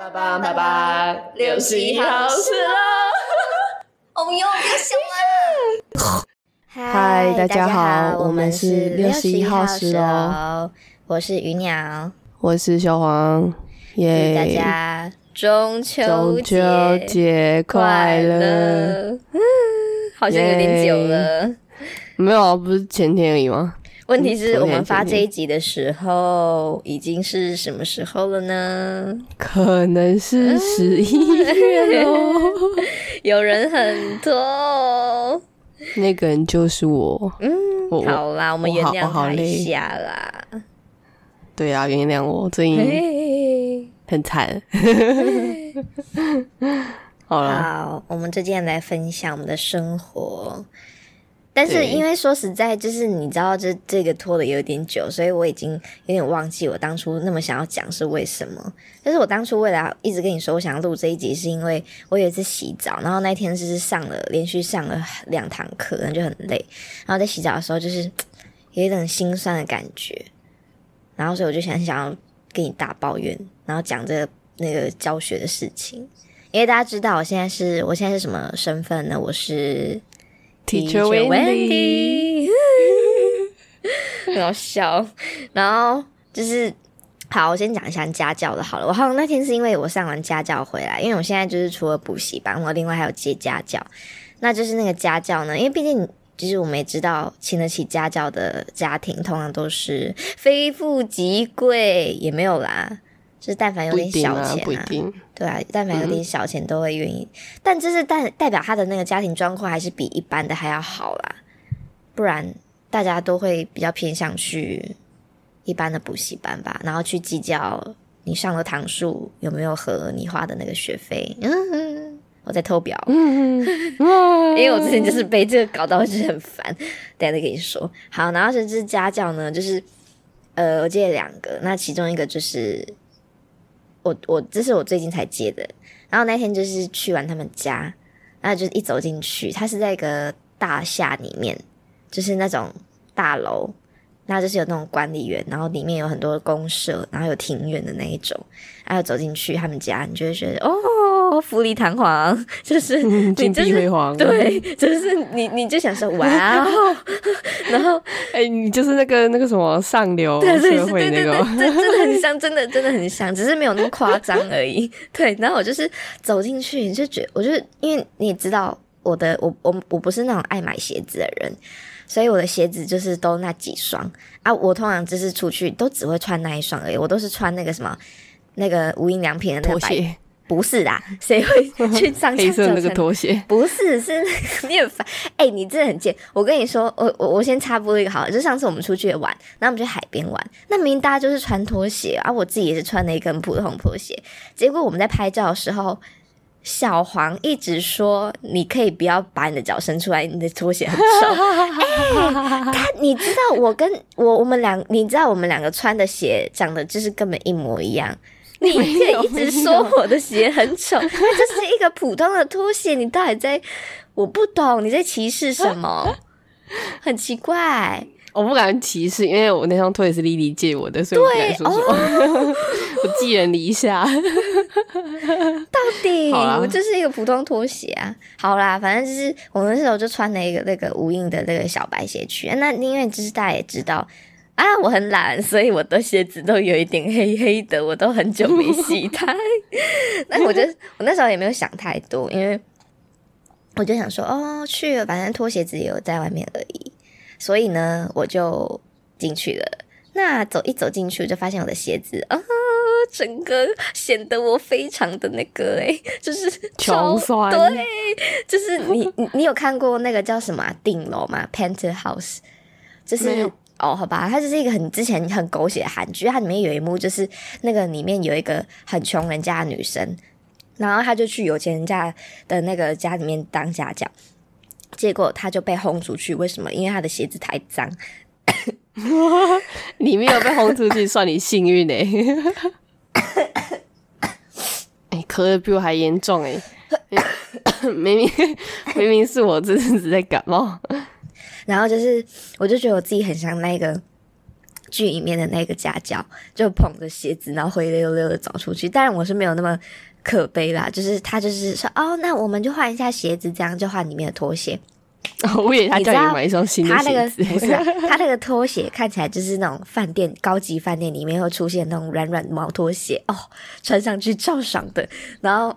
爸爸爸爸，六十一号是喽！我们又又想了。嗨，大家好，我们是六十一号是喽。我是鱼鸟，我是小黄，耶！大家中秋中秋节快乐！好像有点久了，没有，不是前天而已吗？问题是我们发这一集的时候，已经是什么时候了呢？可能是十一月哦。有人很多，那个人就是我。嗯，好啦，我们原谅他一下啦。对啊，原谅我，最近很惨。好了，好，我们最近来分享我们的生活。但是因为说实在，就是你知道，这这个拖的有点久，所以我已经有点忘记我当初那么想要讲是为什么。但是我当初为了一直跟你说我想要录这一集，是因为我有一次洗澡，然后那天就是上了连续上了两堂课，然后就很累，然后在洗澡的时候就是 有一种心酸的感觉，然后所以我就想想要跟你大抱怨，然后讲这个那个教学的事情，因为大家知道我现在是我现在是什么身份呢？我是。Teacher Wendy，很好笑。然后就是，好，我先讲一下家教的好了。我好像那天是因为我上完家教回来，因为我现在就是除了补习班，我另外还有接家教。那就是那个家教呢，因为毕竟其实我们也知道，请得起家教的家庭通常都是非富即贵，也没有啦。就是但凡有点小钱啊，对啊，但凡有点小钱都会愿意。但这是代代表他的那个家庭状况还是比一般的还要好啦，不然大家都会比较偏向去一般的补习班吧，然后去计较你上的堂数有没有和你花的那个学费。嗯，我在偷表，因为我之前就是被这个搞到就是很烦。等下再跟你说。好，然后这支家教呢，就是呃，我记得两个，那其中一个就是。我我这是我最近才接的，然后那天就是去完他们家，然后就是一走进去，他是在一个大厦里面，就是那种大楼，那就是有那种管理员，然后里面有很多公社，然后有庭院的那一种，然后走进去他们家，你就会觉得哦，富丽堂皇，就是金碧辉煌，对，就是你你就想说 哇哦，然后哎，你就是那个那个什么上流社会那个，真真的很像，真的真的很像，只是没有那么夸张而已。对，然后我就是走进去，你就觉，我就因为你也知道我的，我我我不是那种爱买鞋子的人。所以我的鞋子就是都那几双。啊，我通常就是出去都只会穿那一双而已，我都是穿那个什么那个无印良品的那个拖鞋，不是啊，谁会去上 黑色那个拖鞋？不是，是你很烦，哎，你真的很贱。我跟你说，我我我先插播一个好，了，就上次我们出去玩，然后我们去海边玩，那明明大家就是穿拖鞋啊，我自己也是穿了一根普通拖鞋，结果我们在拍照的时候。小黄一直说：“你可以不要把你的脚伸出来，你的拖鞋很丑。”哎，他你知道我跟我我们两，你知道我们两个穿的鞋长得就是根本一模一样。你可以一直说我的鞋很丑，那就是一个普通的拖鞋。你到底在？我不懂你在歧视什么？很奇怪。我不敢歧视，因为我那双拖鞋是丽丽借我的，所以我不敢说什么。我寄人篱下。到底我就是一个普通拖鞋啊。好啦，反正就是我那时候就穿了一个那个无印的那个小白鞋去。那因为就是大家也知道啊，我很懒，所以我的鞋子都有一点黑黑的，我都很久没洗它。那我就我那时候也没有想太多，因为我就想说哦，去了，反正拖鞋子也有在外面而已。所以呢，我就进去了。那走一走进去，就发现我的鞋子啊，整个显得我非常的那个哎，就是穷酸。对，就是你你你有看过那个叫什么顶楼吗？Penthouse，就是哦，好吧，它就是一个很之前很狗血的韩剧，它里面有一幕就是那个里面有一个很穷人家的女生，然后她就去有钱人家的那个家里面当家教。结果她就被轰出去，为什么？因为她的鞋子太脏。你没有被轰出去，算你幸运呢。哎，咳的比我还严重哎！明明明明是我这阵子在感冒。然后就是，我就觉得我自己很像那个剧里面的那个家教，就捧着鞋子，然后灰溜溜的走出去。当然我是没有那么可悲啦，就是他就是说，哦，那我们就换一下鞋子，这样就换里面的拖鞋。我以为他叫你买一双新的他那个。不是、啊，他那个拖鞋看起来就是那种饭店高级饭店里面会出现那种软软的毛拖鞋哦，穿上去超爽的。然后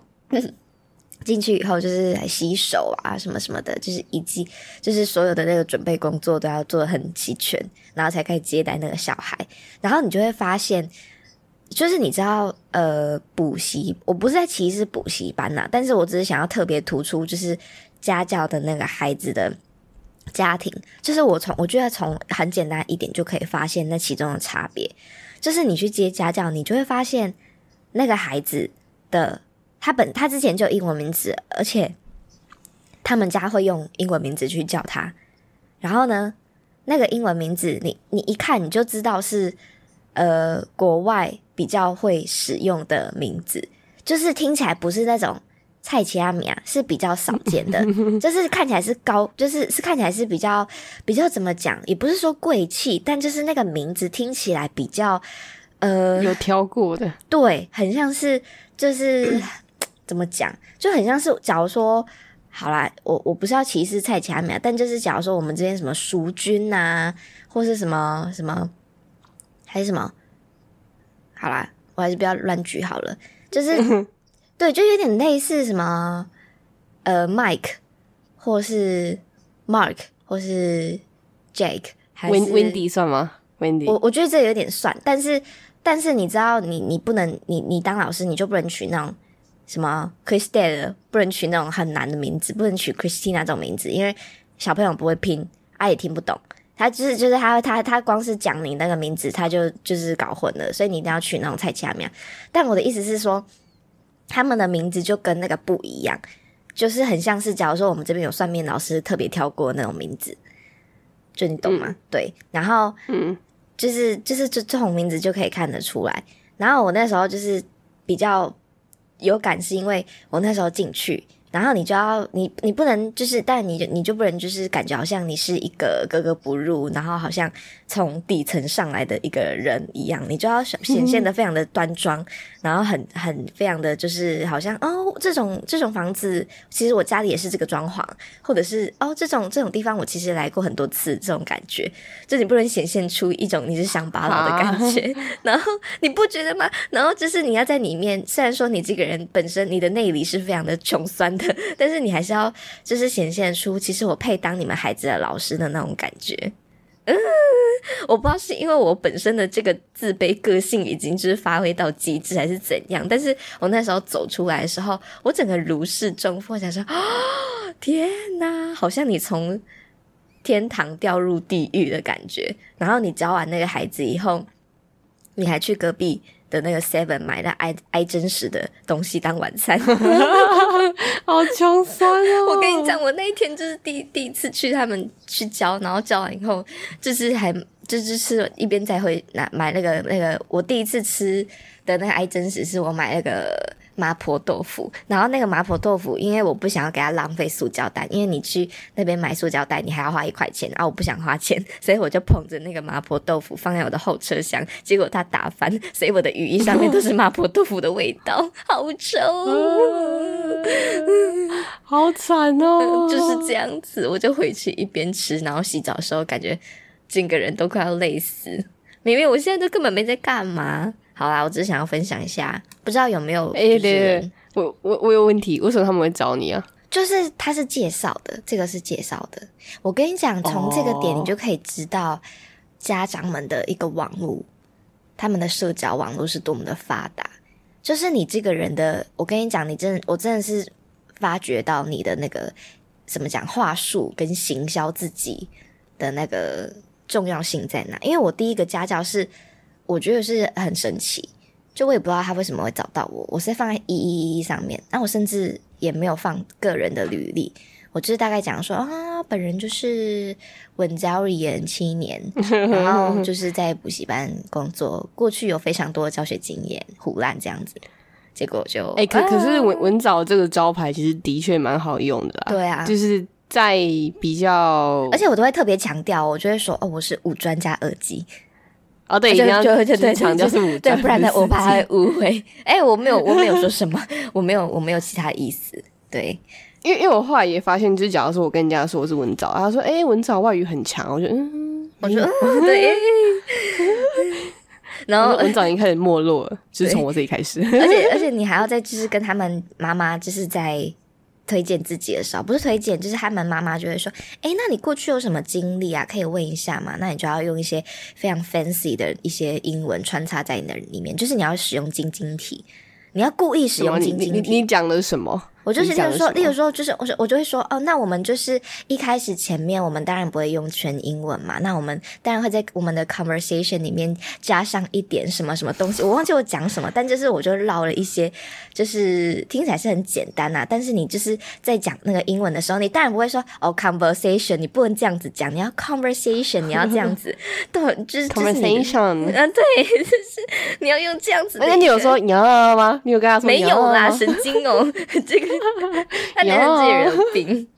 进去以后就是来洗手啊什么什么的，就是以及就是所有的那个准备工作都要做的很齐全，然后才可以接待那个小孩。然后你就会发现。就是你知道，呃，补习我不是在歧视补习班呐、但是我只是想要特别突出，就是家教的那个孩子的家庭，就是我从我觉得从很简单一点就可以发现那其中的差别，就是你去接家教，你就会发现那个孩子的他本他之前就有英文名字，而且他们家会用英文名字去叫他，然后呢，那个英文名字你你一看你就知道是呃国外比较会使用的名字，就是听起来不是那种。菜奇阿米啊是比较少见的，就是看起来是高，就是是看起来是比较比较怎么讲，也不是说贵气，但就是那个名字听起来比较呃有挑过的，对，很像是就是怎么讲，就很像是假如说好啦，我我不是要歧视蔡奇阿米啊，但就是假如说我们这边什么淑君呐、或是什么什么还是什么，好啦，我还是不要乱举好了，就是。对，就有点类似什么呃，Mike，或是 Mark，或是 Jake，还是 Wendy 算吗？Wendy，我我觉得这有点算，但是但是你知道你，你不能，你你当老师，你就不能取那种什么 Christelle，不能取那种很难的名字，不能取 Christina 这种名字，因为小朋友不会拼，他也听不懂。他就是就是他他他光是讲你那个名字，他就就是搞混了，所以你一定要取那种蔡奇亚名。但我的意思是说。他们的名字就跟那个不一样，就是很像是，假如说我们这边有算命老师特别挑过那种名字，就你懂吗？对，然后嗯，就是就是这这种名字就可以看得出来。然后我那时候就是比较有感，是因为我那时候进去。然后你就要你你不能就是，但你你就不能就是感觉好像你是一个格格不入，然后好像从底层上来的一个人一样，你就要显现的非常的端庄，嗯、然后很很非常的就是好像哦这种这种房子，其实我家里也是这个装潢，或者是哦这种这种地方我其实来过很多次，这种感觉，就你不能显现出一种你是乡巴佬的感觉，啊、然后你不觉得吗？然后就是你要在里面，虽然说你这个人本身你的内里是非常的穷酸的。但是你还是要，就是显现出，其实我配当你们孩子的老师的那种感觉。嗯，我不知道是因为我本身的这个自卑个性已经就是发挥到极致，还是怎样。但是我那时候走出来的时候，我整个如释重负，想说：哦，天哪，好像你从天堂掉入地狱的感觉。然后你教完那个孩子以后，你还去隔壁。的那个 Seven 买那爱爱真实的东西当晚餐，好穷酸哦！我跟你讲，我那一天就是第第一次去他们去教，然后教完以后，就是还就是吃一边再会拿买那个那个我第一次吃的那个爱真实，是我买那个麻婆豆腐，然后那个麻婆豆腐，因为我不想要给他浪费塑胶袋，因为你去那边买塑胶袋，你还要花一块钱，然后我不想花钱，所以我就捧着那个麻婆豆腐放在我的后车厢，结果它打翻，所以我的雨衣上面都是麻婆豆腐的味道，好臭，好惨哦！就是这样子，我就回去一边吃，然后洗澡的时候感觉整个人都快要累死，明明我现在都根本没在干嘛。好啦，我只是想要分享一下，不知道有没有？哎、欸，对对，我我我有问题，为什么他们会找你啊？就是他是介绍的，这个是介绍的。我跟你讲，从这个点你就可以知道家长们的一个网络，他们的社交网络是多么的发达。就是你这个人的，我跟你讲，你真的，我真的是发觉到你的那个怎么讲话术跟行销自己的那个重要性在哪？因为我第一个家教是。我觉得是很神奇，就我也不知道他为什么会找到我。我是放在一一一上面，那我甚至也没有放个人的履历，我就是大概讲说啊，本人就是文教语言七年，然后就是在补习班工作，过去有非常多的教学经验，胡乱这样子。结果就哎、欸，可可是文文藻这个招牌其实的确蛮好用的啦，对啊，就是在比较，而且我都会特别强调，我就会说哦，我是五专加二级。哦，对，一定要强调是五对，不然他我怕他会误会。哎，我没有，我没有说什么，我没有，我没有其他意思。对，因为因为我后来也发现，就是假如说我跟人家说我是文藻，他说哎，文藻外语很强，我就嗯，我说对。然后文藻已经开始没落了，就是从我这里开始。而且而且你还要再就是跟他们妈妈就是在。推荐自己的时候，不是推荐，就是他们妈妈就会说：“哎，那你过去有什么经历啊？可以问一下嘛？”那你就要用一些非常 fancy 的一些英文穿插在你的里面，就是你要使用晶晶体，你要故意使用晶晶体。你讲的是什么？我就是例如说，例如说，就是我我就会说哦，那我们就是一开始前面我们当然不会用全英文嘛，那我们当然会在我们的 conversation 里面加上一点什么什么东西，我忘记我讲什么，但就是我就唠了一些，就是听起来是很简单呐，但是你就是在讲那个英文的时候，你当然不会说哦 conversation，你不能这样子讲，你要 conversation，你要这样子，对，就是 conversation，嗯，对，就是你要用这样子。那你有说你要吗？你有跟他说没有啦？神经哦，这个。他觉得自己人病，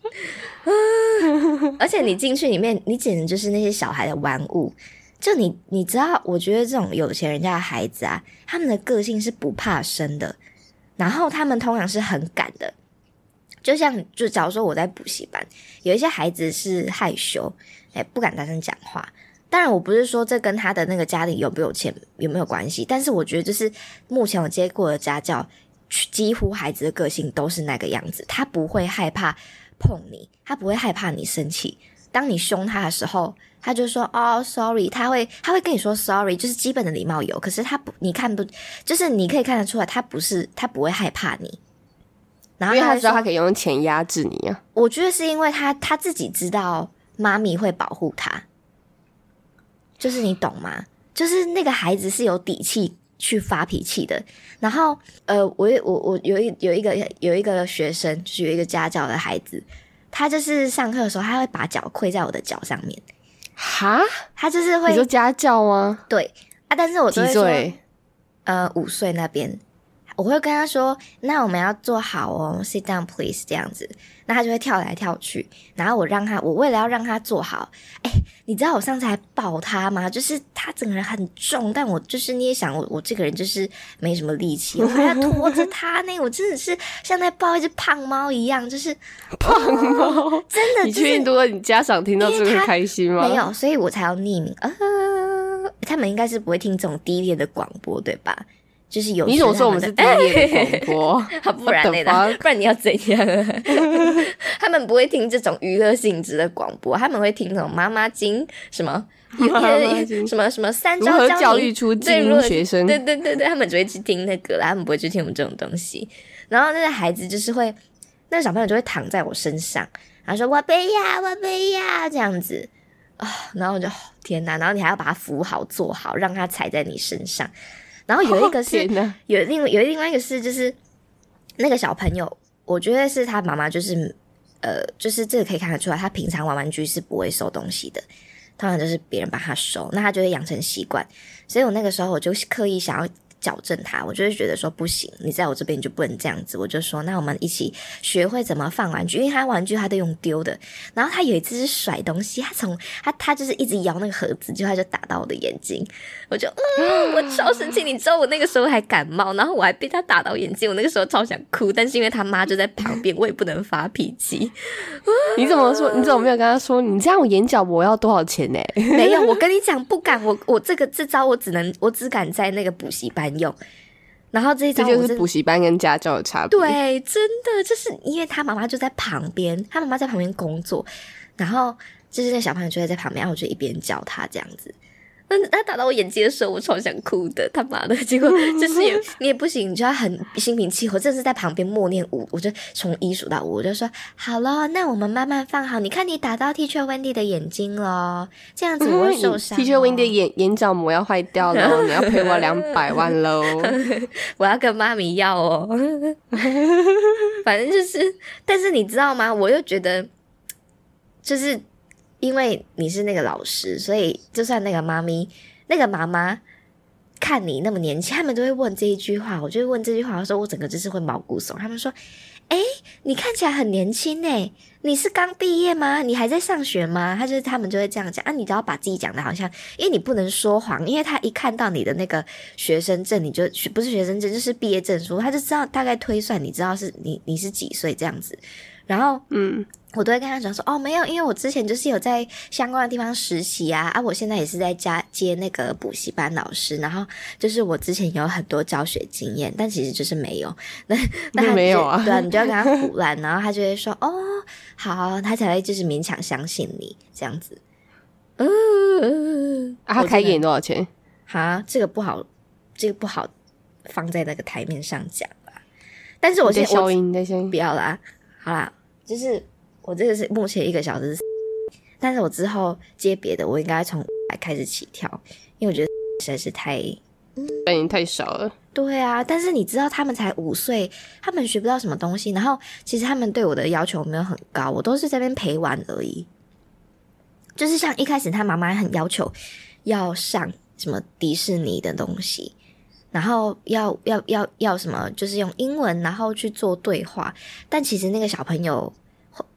而且你进去里面，你简直就是那些小孩的玩物。就你，你知道，我觉得这种有钱人家的孩子啊，他们的个性是不怕生的，然后他们通常是很敢的。就像，就假如说我在补习班，有一些孩子是害羞，哎，不敢大声讲话。当然，我不是说这跟他的那个家里有没有钱有没有关系，但是我觉得就是目前我接过的家教。几乎孩子的个性都是那个样子，他不会害怕碰你，他不会害怕你生气。当你凶他的时候，他就说哦，sorry。他会他会跟你说 sorry，就是基本的礼貌有。可是他不，你看不，就是你可以看得出来，他不是他不会害怕你。然后因为他知道他可以用钱压制你啊。我觉得是因为他他自己知道妈咪会保护他，就是你懂吗？就是那个孩子是有底气。去发脾气的，然后呃，我我我有一有一个有一个学生，就是有一个家教的孩子，他就是上课的时候，他会把脚跪在我的脚上面。哈，他就是会你说家教吗？对啊，但是我几岁？呃，五岁那边。我会跟他说：“那我们要坐好哦，sit down please，这样子。”那他就会跳来跳去。然后我让他，我为了要让他坐好，哎，你知道我上次还抱他吗？就是他整个人很重，但我就是你也想我，我这个人就是没什么力气，我还要拖着他呢。我真的是像在抱一只胖猫一样，就是 胖猫。真的，你确定？如果你家长听到这个开心吗？没有，所以我才要匿名。呃，他们应该是不会听这种低劣的广播，对吧？就是有你怎么说我们是低劣的广播？不然呢？不然你要怎样？他们不会听这种娱乐性质的广播，他们会听那种妈妈经什么 什么什么三招教育出精英学生。对对对对，他们只会去听那个，他们不会去听我们这种东西。然后那个孩子就是会，那个小朋友就会躺在我身上，然后说我背呀，我背呀，这样子啊。然后我就天哪！然后你还要把他扶好、坐好，让他踩在你身上。然后有一个是有另有另外一个是就是那个小朋友，我觉得是他妈妈就是呃，就是这个可以看得出来，他平常玩玩具是不会收东西的，通常就是别人帮他收，那他就会养成习惯。所以我那个时候我就刻意想要。矫正他，我就会觉得说不行，你在我这边就不能这样子。我就说，那我们一起学会怎么放玩具，因为他玩具他都用丢的。然后他有一次是甩东西，他从他他就是一直摇那个盒子，就他就打到我的眼睛，我就嗯，我超生气。你知道我那个时候还感冒，然后我还被他打到眼睛，我那个时候超想哭，但是因为他妈就在旁边，我也不能发脾气。你怎么说？你怎么没有跟他说？你这样我眼角膜要多少钱呢？没有，我跟你讲，不敢。我我这个这招我只能我只敢在那个补习班。用，然后这一这就是补习班跟家教的差别。对，真的就是因为他妈妈就在旁边，他妈妈在旁边工作，然后就是那小朋友就会在旁边，然后我就一边教他这样子。那他打到我眼睛的时候，我超想哭的，他妈的！结果 就是也你也不行，你就要很心平气和，这是在旁边默念五，我就从一数到五，我就说好了，那我们慢慢放好。你看你打到 Teacher Wendy 的眼睛了，这样子我会受伤。Teacher Wendy 的眼眼角膜要坏掉了，你要赔我两百万喽！我要跟妈咪要哦。反正就是，但是你知道吗？我又觉得就是。因为你是那个老师，所以就算那个妈咪、那个妈妈，看你那么年轻，他们都会问这一句话。我就会问这句话的时候，我整个就是会毛骨悚。他们说：“哎，你看起来很年轻哎，你是刚毕业吗？你还在上学吗？”他就是他们就会这样讲啊。你都要把自己讲的好像，因为你不能说谎，因为他一看到你的那个学生证，你就不是学生证就是毕业证书，他就知道大概推算，你知道是你你是几岁这样子。然后嗯。我都会跟他讲说，哦，没有，因为我之前就是有在相关的地方实习啊，啊，我现在也是在家接那个补习班老师，然后就是我之前有很多教学经验，但其实就是没有，那那没有啊，对啊，你就要跟他胡乱，然后他就会说，哦，好，他才会就是勉强相信你这样子，嗯，啊，他开给你多少钱？哈，这个不好，这个不好放在那个台面上讲吧，但是我先消音，你先不要啦，好啦，就是。我这个是目前一个小时，但是我之后接别的，我应该从开始起跳，因为我觉得实在是太，反应太少了。对啊，但是你知道他们才五岁，他们学不到什么东西，然后其实他们对我的要求没有很高，我都是这边陪玩而已。就是像一开始他妈妈很要求要上什么迪士尼的东西，然后要要要要什么，就是用英文然后去做对话，但其实那个小朋友。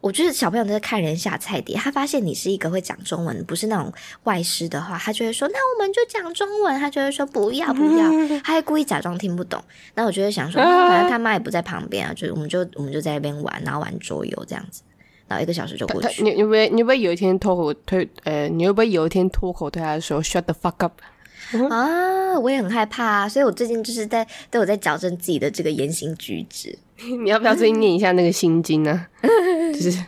我觉得小朋友都在看人下菜碟，他发现你是一个会讲中文，不是那种外师的话，他就会说：“那我们就讲中文。”他就会说：“不要不要。”他还故意假装听不懂。那我就会想说，反正他妈也不在旁边啊，就我们就我们就在那边玩，然后玩桌游这样子，然后一个小时就过去。你你会你会有一天脱口推呃，你会不会有一天脱口对他说 “shut the fuck up”？啊，我也很害怕啊，所以我最近就是在都有在矫正自己的这个言行举止。你要不要最近念一下那个心经呢？就是，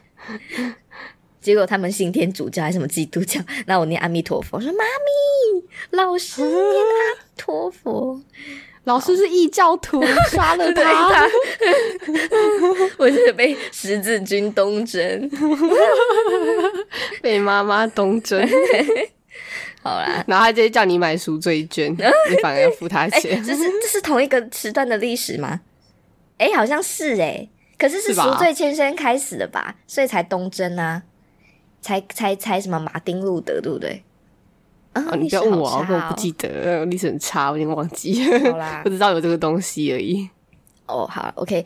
结果他们信天主教还是什么基督教，那我念阿弥陀佛，说妈咪，老师念阿弥陀佛，老师是异教徒，杀了他，我是被十字军东征，被妈妈东征。好啦，然后他直接叫你买赎罪券，你反而要付他钱。这是这是同一个时段的历史吗？哎，好像是哎，可是是赎罪券先开始的吧，所以才东征啊，才才才什么马丁路德，对不对？啊，你不要问我，我不记得，历史很差，我有点忘记。好啦，不知道有这个东西而已。哦，好，OK。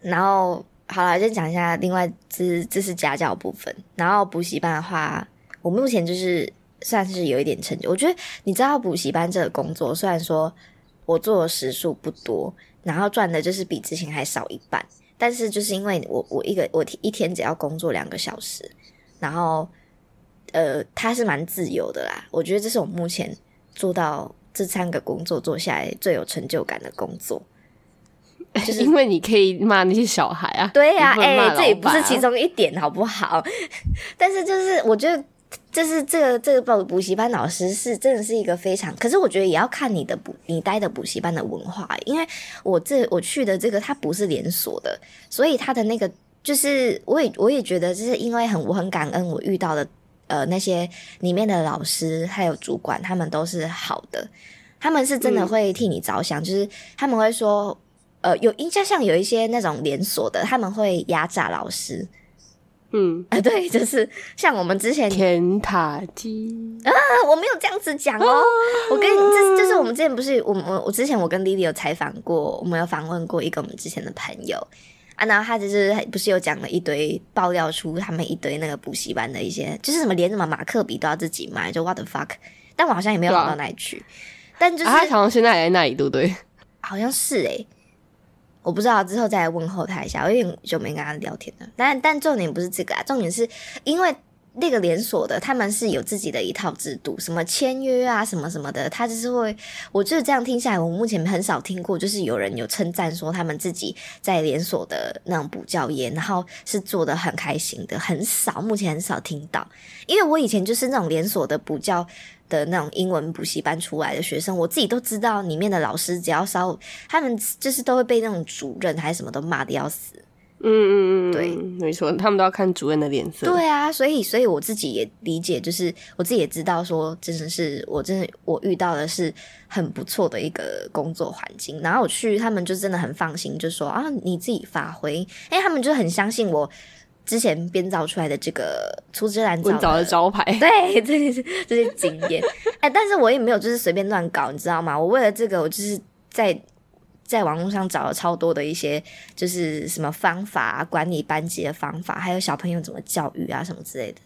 然后好了，先讲一下，另外这这是家教部分，然后补习班的话，我目前就是。算是有一点成就，我觉得你知道补习班这个工作，虽然说我做的时数不多，然后赚的就是比之前还少一半，但是就是因为我我一个我一天只要工作两个小时，然后呃，它是蛮自由的啦。我觉得这是我目前做到这三个工作做下来最有成就感的工作，就是 因为你可以骂那些小孩啊，对呀，哎，这也不是其中一点，好不好？但是就是我觉得。就是这个这个补补习班老师是真的是一个非常，可是我觉得也要看你的补你待的补习班的文化，因为我这我去的这个它不是连锁的，所以它的那个就是我也我也觉得就是因为很我很感恩我遇到的呃那些里面的老师还有主管他们都是好的，他们是真的会替你着想，就是他们会说呃有印象像有一些那种连锁的他们会压榨老师。嗯啊，对，就是像我们之前天塔基啊，我没有这样子讲哦。我跟你，这就是我们之前不是我我我之前我跟 Lily 有采访过，我们有访问过一个我们之前的朋友啊，然后他就是不是有讲了一堆爆料出他们一堆那个补习班的一些，就是什么连什么马克笔都要自己买，就 What the fuck？但我好像也没有好到那里去。但就是他好像现在还在那里，对不对？好像是诶。我不知道之后再问候他一下，我有点久没跟他聊天了。但但重点不是这个啊，重点是因为那个连锁的他们是有自己的一套制度，什么签约啊，什么什么的，他就是会，我就是这样听下来，我目前很少听过，就是有人有称赞说他们自己在连锁的那种补教业，然后是做的很开心的，很少，目前很少听到。因为我以前就是那种连锁的补教。的那种英文补习班出来的学生，我自己都知道，里面的老师只要稍，他们就是都会被那种主任还是什么都骂的要死。嗯嗯嗯，对，没错，他们都要看主任的脸色。对啊，所以所以我自己也理解，就是我自己也知道，说真的是我真的我遇到的是很不错的一个工作环境。然后我去，他们就真的很放心，就说啊，你自己发挥，哎他们就很相信我。之前编造出来的这个粗制滥造的招牌，对，这些这些经验，哎，但是我也没有就是随便乱搞，你知道吗？我为了这个，我就是在在网络上找了超多的一些，就是什么方法管理班级的方法，还有小朋友怎么教育啊什么之类的。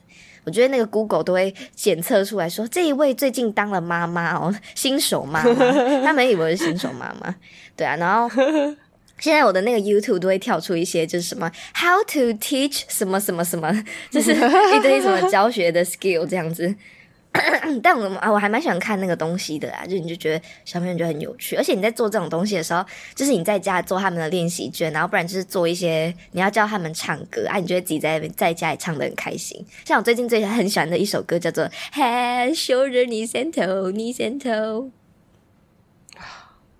我觉得那个 Google 都会检测出来说，这一位最近当了妈妈哦，新手妈妈，他们以为是新手妈妈，对啊，然后。现在我的那个 YouTube 都会跳出一些，就是什么 How to teach 什么什么什么，就是 一堆什么教学的 skill 这样子。但我啊，我还蛮喜欢看那个东西的啊，就你就觉得小朋友就很有趣，而且你在做这种东西的时候，就是你在家做他们的练习卷，然后不然就是做一些你要教他们唱歌啊，你觉得自己在在家里唱的很开心。像我最近最很喜欢的一首歌叫做 Hey Shoulder》，你先头，你先头。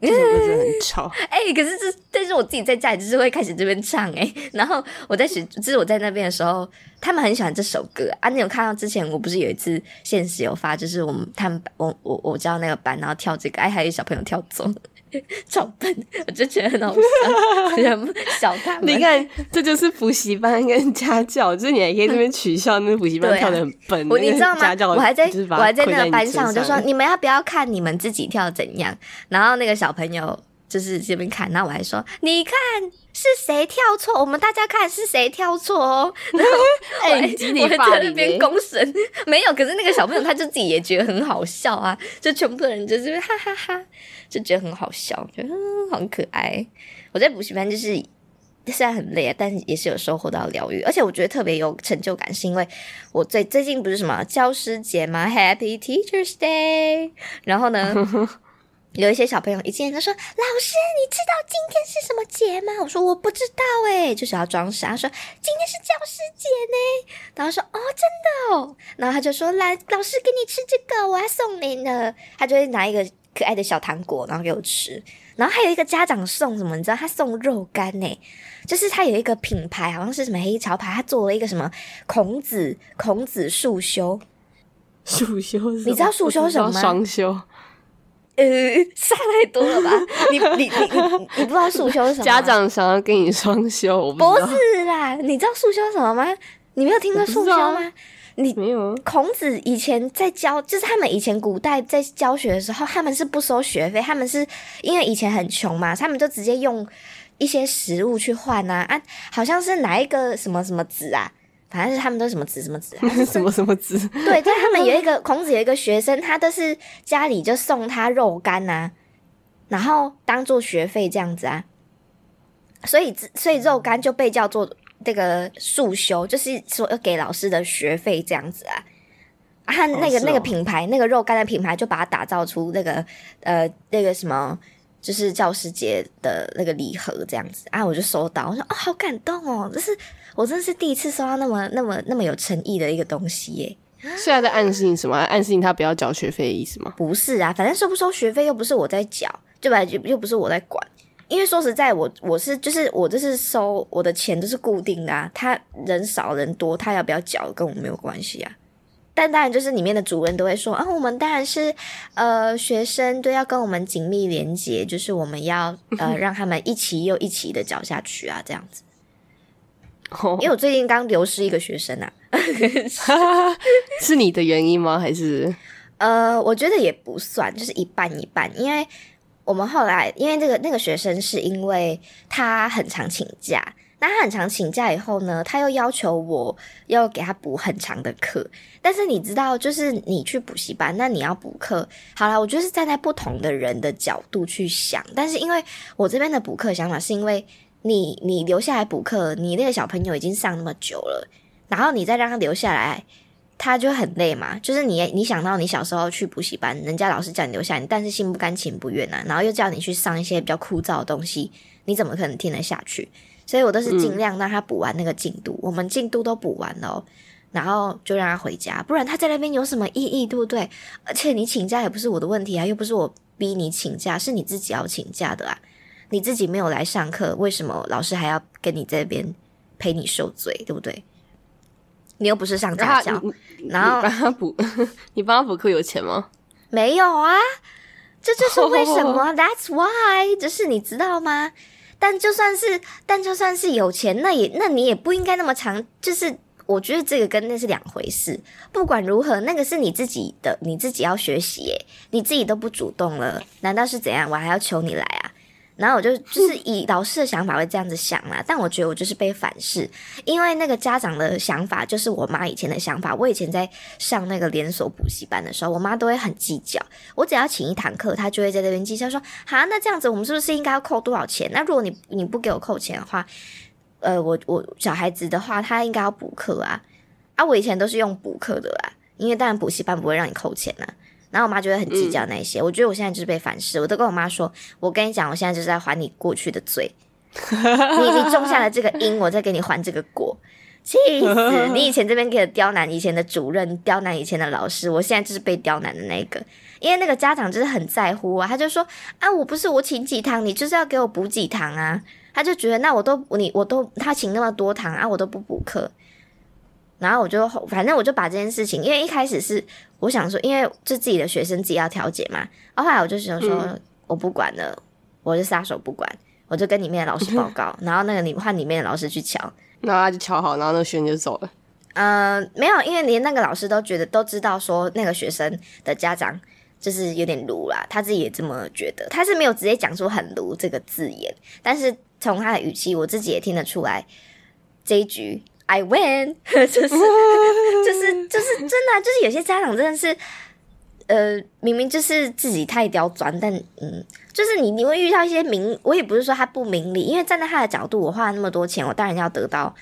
这首歌真的很吵，哎，可是这但是我自己在家里就是会开始这边唱哎，然后我在学，就是我在那边的时候，他们很喜欢这首歌啊。你有看到之前我不是有一次现实有发，就是我们他们我我我教那个班，然后跳这个，哎，还有小朋友跳走。超笨，我就觉得很好笑，小他你看，这就是补习班跟家教，就是你还可以这边取笑那个补习班跳的很笨。我你知道吗？我还在我还在那个班上，我就说你们要不要看你们自己跳怎样？然后那个小朋友。就是这边看，那我还说，你看是谁跳错？我们大家看是谁跳错哦。然后哎，我在那边公审，没有。可是那个小朋友他就自己也觉得很好笑啊，就全部的人就是哈哈哈，就觉得很好笑，觉得很可爱。我在补习班就是虽然很累啊，但也是有收获到疗愈，而且我觉得特别有成就感，是因为我最最近不是什么教师节嘛？Happy Teachers Day，然后呢？有一些小朋友一进来就说：“老师，你知道今天是什么节吗？”我说：“我不知道。”哎，就是要装傻。他说：“今天是教师节呢。”然后说：“哦，真的哦。”然后他就说：“来，老师给你吃这个，我要送你呢。”他就会拿一个可爱的小糖果，然后给我吃。然后还有一个家长送什么？你知道他送肉干呢？就是他有一个品牌，好像是什么黑潮牌，他做了一个什么孔子孔子束修束修，你知道束修什么吗？双修。呃，差太多了吧？你你你你你不知道速修是什么？家长想要跟你双修，不是啦。你知道速修什么吗？你没有听过速修吗？你没有？孔子以前在教，就是他们以前古代在教学的时候，他们是不收学费，他们是因为以前很穷嘛，他们就直接用一些食物去换啊啊，好像是哪一个什么什么子啊。反正是他们都什么子什么子，什么什么子。对，但他们有一个孔子有一个学生，他都是家里就送他肉干呐，然后当做学费这样子啊。所以所以肉干就被叫做这个束修，就是说要给老师的学费这样子啊。啊，那个那个品牌，那个肉干的品牌就把它打造出那个呃那个什么。就是教师节的那个礼盒这样子啊，我就收到，我说哦，好感动哦，这是我真的是第一次收到那么那么那么有诚意的一个东西耶。现在在暗示你什么？暗示你他不要交学费的意思吗？不是啊，反正收不收学费又不是我在缴，对吧？又又不是我在管。因为说实在，我我是就是我就是收我的钱都是固定的啊，他人少人多，他要不要缴跟我没有关系啊。但当然，就是里面的主任都会说啊，我们当然是呃学生都要跟我们紧密连接，就是我们要呃 让他们一起又一起的教下去啊，这样子。因为我最近刚流失一个学生啊 是你的原因吗？还是呃，我觉得也不算，就是一半一半。因为我们后来，因为这个那个学生是因为他很常请假。那他很常请假以后呢，他又要求我要给他补很长的课。但是你知道，就是你去补习班，那你要补课，好了，我就是站在不同的人的角度去想。但是因为我这边的补课想法，是因为你你留下来补课，你那个小朋友已经上那么久了，然后你再让他留下来，他就很累嘛。就是你你想到你小时候去补习班，人家老师叫你留下来，但是心不甘情不愿啊，然后又叫你去上一些比较枯燥的东西，你怎么可能听得下去？所以我都是尽量让他补完那个进度，我们进度都补完了，然后就让他回家，不然他在那边有什么意义，对不对？而且你请假也不是我的问题啊，又不是我逼你请假，是你自己要请假的啊，你自己没有来上课，为什么老师还要跟你这边陪你受罪，对不对？你又不是上家教，然后帮他补，你帮他补课有钱吗？没有啊，这就是为什么，That's why，这是你知道吗？但就算是，但就算是有钱，那也那你也不应该那么长。就是我觉得这个跟那是两回事。不管如何，那个是你自己的，你自己要学习耶。你自己都不主动了，难道是怎样？我还要求你来啊？然后我就就是以老师的想法会这样子想啦，但我觉得我就是被反噬，因为那个家长的想法就是我妈以前的想法。我以前在上那个连锁补习班的时候，我妈都会很计较。我只要请一堂课，她就会在那边计较说：好，那这样子我们是不是应该要扣多少钱？那如果你你不给我扣钱的话，呃，我我小孩子的话，他应该要补课啊啊！我以前都是用补课的啦，因为当然补习班不会让你扣钱呐。然后我妈就会很计较那些，我觉得我现在就是被反噬，我都跟我妈说，我跟你讲，我现在就是在还你过去的罪，你你种下了这个因，我再给你还这个果，气死！你以前这边给的刁难以前的主任，刁难以前的老师，我现在就是被刁难的那个，因为那个家长就是很在乎啊，他就说啊，我不是我请几堂，你就是要给我补几堂啊，他就觉得那我都你我都他请那么多堂啊，我都不补课。然后我就反正我就把这件事情，因为一开始是我想说，因为是自己的学生自己要调解嘛。然后后来我就想说，我不管了，我就撒手不管，我就跟里面的老师报告。然后那个你换里面的老师去敲，然后他就敲好，然后那个学生就走了。嗯，没有，因为连那个老师都觉得都知道说那个学生的家长就是有点卢啦，他自己也这么觉得。他是没有直接讲出很卢这个字眼，但是从他的语气，我自己也听得出来这一局。I win，就是 就是就是真的，就是有些家长真的是，呃，明明就是自己太刁钻，但嗯，就是你你会遇到一些明，我也不是说他不明理，因为站在他的角度，我花了那么多钱，我当然要得到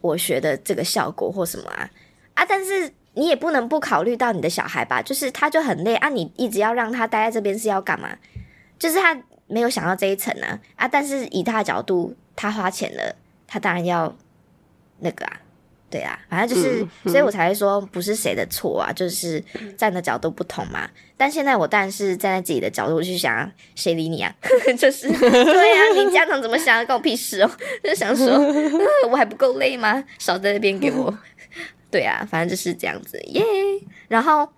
我学的这个效果或什么啊啊！但是你也不能不考虑到你的小孩吧，就是他就很累啊，你一直要让他待在这边是要干嘛？就是他没有想到这一层呢啊！但是以他的角度，他花钱了，他当然要。那个啊，对啊，反正就是，所以我才会说不是谁的错啊，就是站的角度不同嘛。但现在我当然是站在自己的角度去想，谁理你啊？就是对啊，你家长怎么想，关我屁事哦。就想说，我还不够累吗？少在那边给我。对啊，反正就是这样子耶。然后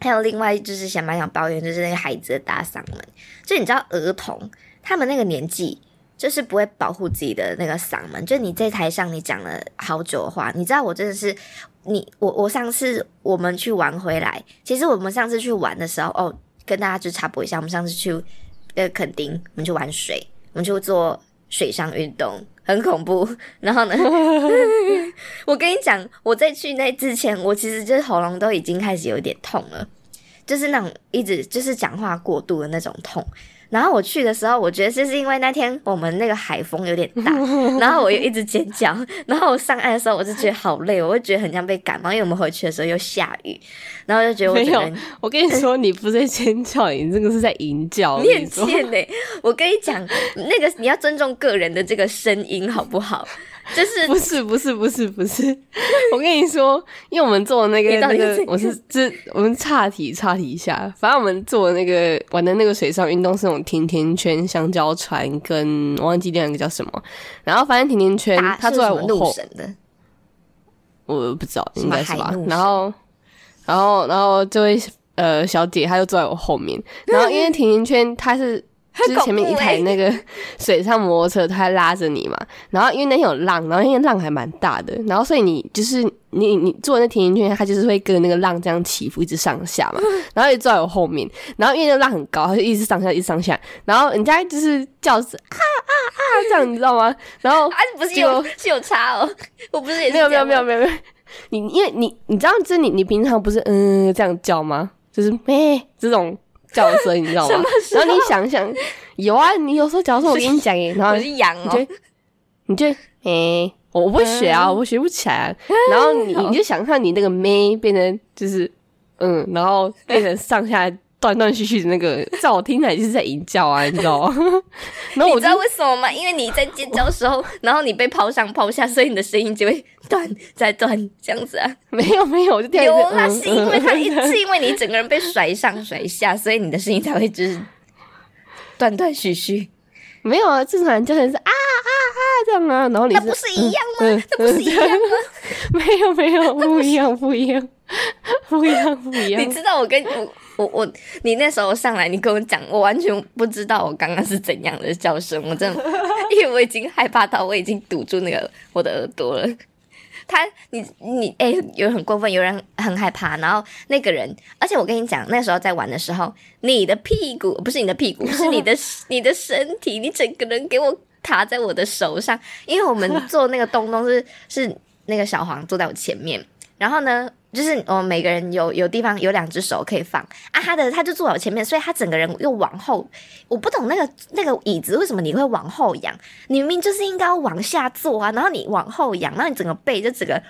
还有另外就是想蛮想抱怨，就是那个孩子的大嗓门。就你知道，儿童他们那个年纪。就是不会保护自己的那个嗓门，就你在台上你讲了好久的话，你知道我真的是你我我上次我们去玩回来，其实我们上次去玩的时候哦，跟大家就插播一下，我们上次去呃垦丁，我们去玩水，我们就做水上运动，很恐怖。然后呢，我跟你讲，我在去那之前，我其实就是喉咙都已经开始有点痛了，就是那种一直就是讲话过度的那种痛。然后我去的时候，我觉得就是因为那天我们那个海风有点大，然后我又一直尖叫，然后我上岸的时候我就觉得好累，我就觉得很像被感冒，因为我们回去的时候又下雨，然后就觉得我没有。我跟你说，你不是在尖叫，你这个是在吟叫。你很贱呢！我跟你讲，那个你要尊重个人的这个声音，好不好？就是不是不是不是不是，我跟你说，因为我们做的那个那个，我是这我们岔题岔题一下，反正我们做的那个玩的那个水上运动是那种甜甜圈、香蕉船，跟我忘记另外一个叫什么。然后反正甜甜圈他坐在我后，我不知道应该是吧。然后然后然后这位呃小姐她就坐在我后面，然后因为甜甜圈它是。就是前面一台那个 水上摩托车，它拉着你嘛。然后因为那天有浪，然后那天浪还蛮大的，然后所以你就是你你坐那甜甜圈，它就是会跟那个浪这样起伏，一直上下嘛。然后也坐在我后面，然后因为那浪很高，它就一直上下，一直上下。然后人家就是叫是啊啊啊这样，你知道吗？然后 啊不是有是有差哦，我不是也没有没有没有没有没有。你因为你你知道，这你你平常不是嗯这样叫吗？就是咩这种。叫声，你知道吗？然后你想想，有啊，你有时候假如说我跟你讲，然后是羊哦，你就诶，我不会学啊，我学不起来。然后你你就想象你那个咩变成就是嗯，然后变成上下。断断续续的那个，在我听来就是在吟叫啊，你知道吗？然后你知道为什么吗？因为你在尖叫的时候，然后你被抛上抛下，所以你的声音就会断再断这样子啊。没有没有，我就听有那是因为他一是因为你整个人被甩上甩下，所以你的声音才会就是断断续续。没有啊，正常人叫成是啊啊啊这样啊，然后你那不是一样吗？那不是一样吗？没有 没有，不一样不一样，不一样不一样。你知道我跟我。我我你那时候上来，你跟我讲，我完全不知道我刚刚是怎样的叫声，我真的，因为我已经害怕到我已经堵住那个我的耳朵了。他，你你哎，有很过分，有人很害怕，然后那个人，而且我跟你讲，那时候在玩的时候，你的屁股不是你的屁股，是你的 你的身体，你整个人给我卡在我的手上，因为我们做那个东东是是那个小黄坐在我前面，然后呢。就是我们每个人有有地方有两只手可以放啊，他的他就坐我前面，所以他整个人又往后。我不懂那个那个椅子为什么你会往后仰？你明明就是应该往下坐啊，然后你往后仰，然后你整个背就整个。